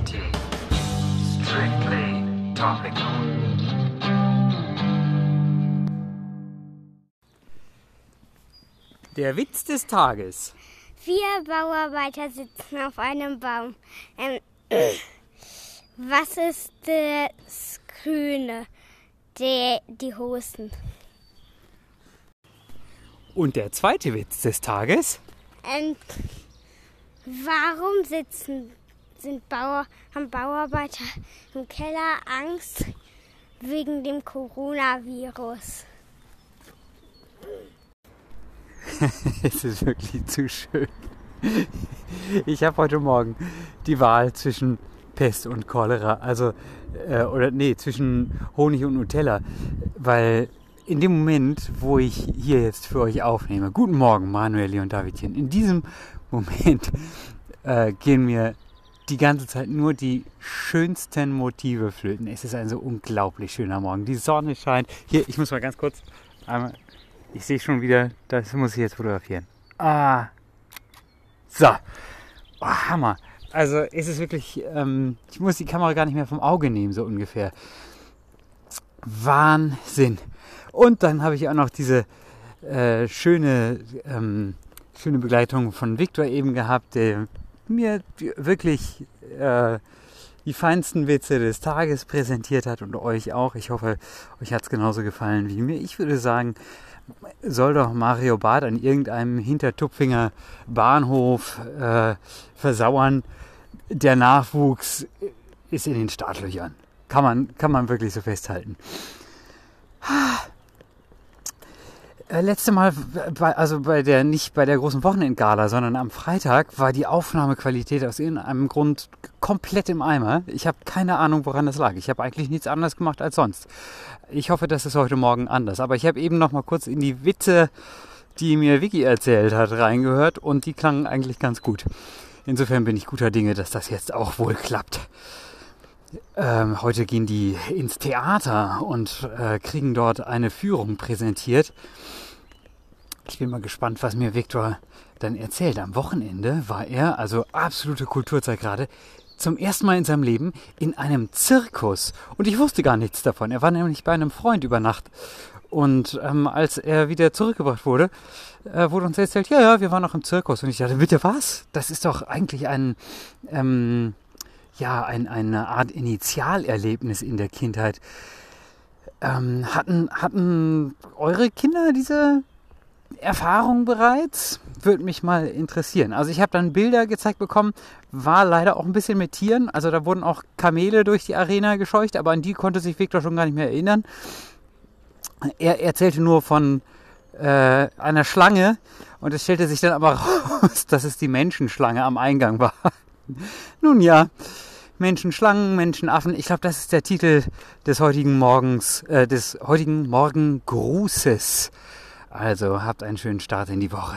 Strictly topical. Der Witz des Tages. Vier Bauarbeiter sitzen auf einem Baum. Ähm, was ist das Grüne? Die, die Hosen. Und der zweite Witz des Tages. Ähm, warum sitzen sind Bauer, haben Bauarbeiter im Keller Angst wegen dem Coronavirus? es ist wirklich zu schön. Ich habe heute Morgen die Wahl zwischen Pest und Cholera, also äh, oder nee, zwischen Honig und Nutella, weil in dem Moment, wo ich hier jetzt für euch aufnehme, guten Morgen Manueli und Davidchen, in diesem Moment äh, gehen mir die ganze Zeit nur die schönsten Motive flöten. Es ist ein so unglaublich schöner Morgen. Die Sonne scheint. Hier, ich muss mal ganz kurz einmal ich sehe schon wieder, das muss ich jetzt fotografieren. Ah. So. Oh, Hammer. Also es ist wirklich, ähm, ich muss die Kamera gar nicht mehr vom Auge nehmen, so ungefähr. Wahnsinn. Und dann habe ich auch noch diese äh, schöne, ähm, schöne Begleitung von Viktor eben gehabt, der mir wirklich äh, die feinsten Witze des Tages präsentiert hat und euch auch. Ich hoffe, euch hat es genauso gefallen wie mir. Ich würde sagen, soll doch Mario Barth an irgendeinem Hintertupfinger Bahnhof äh, versauern. Der Nachwuchs ist in den Startlöchern. Kann man, kann man wirklich so festhalten. Äh, letzte Mal, also bei der, nicht bei der großen Wochenendgala, sondern am Freitag war die Aufnahmequalität aus irgendeinem Grund komplett im Eimer. Ich habe keine Ahnung, woran das lag. Ich habe eigentlich nichts anderes gemacht als sonst. Ich hoffe, das ist heute Morgen anders. Aber ich habe eben noch mal kurz in die Witze, die mir Vicky erzählt hat, reingehört und die klangen eigentlich ganz gut. Insofern bin ich guter Dinge, dass das jetzt auch wohl klappt. Ähm, heute gehen die ins Theater und äh, kriegen dort eine Führung präsentiert. Ich bin mal gespannt, was mir Viktor dann erzählt. Am Wochenende war er, also absolute Kulturzeit gerade, zum ersten Mal in seinem Leben in einem Zirkus. Und ich wusste gar nichts davon. Er war nämlich bei einem Freund über Nacht. Und ähm, als er wieder zurückgebracht wurde, äh, wurde uns erzählt, ja, ja, wir waren noch im Zirkus. Und ich dachte, bitte was? Das ist doch eigentlich ein, ähm, ja, ein, eine Art Initialerlebnis in der Kindheit. Ähm, hatten, hatten eure Kinder diese Erfahrung bereits? Würde mich mal interessieren. Also ich habe dann Bilder gezeigt bekommen, war leider auch ein bisschen mit Tieren. Also da wurden auch Kamele durch die Arena gescheucht, aber an die konnte sich Victor schon gar nicht mehr erinnern. Er erzählte nur von äh, einer Schlange und es stellte sich dann aber raus, dass es die Menschenschlange am Eingang war. Nun ja, Menschenschlangen, Menschenaffen. Ich glaube, das ist der Titel des heutigen Morgens, äh, des heutigen Morgengrußes. Also habt einen schönen Start in die Woche.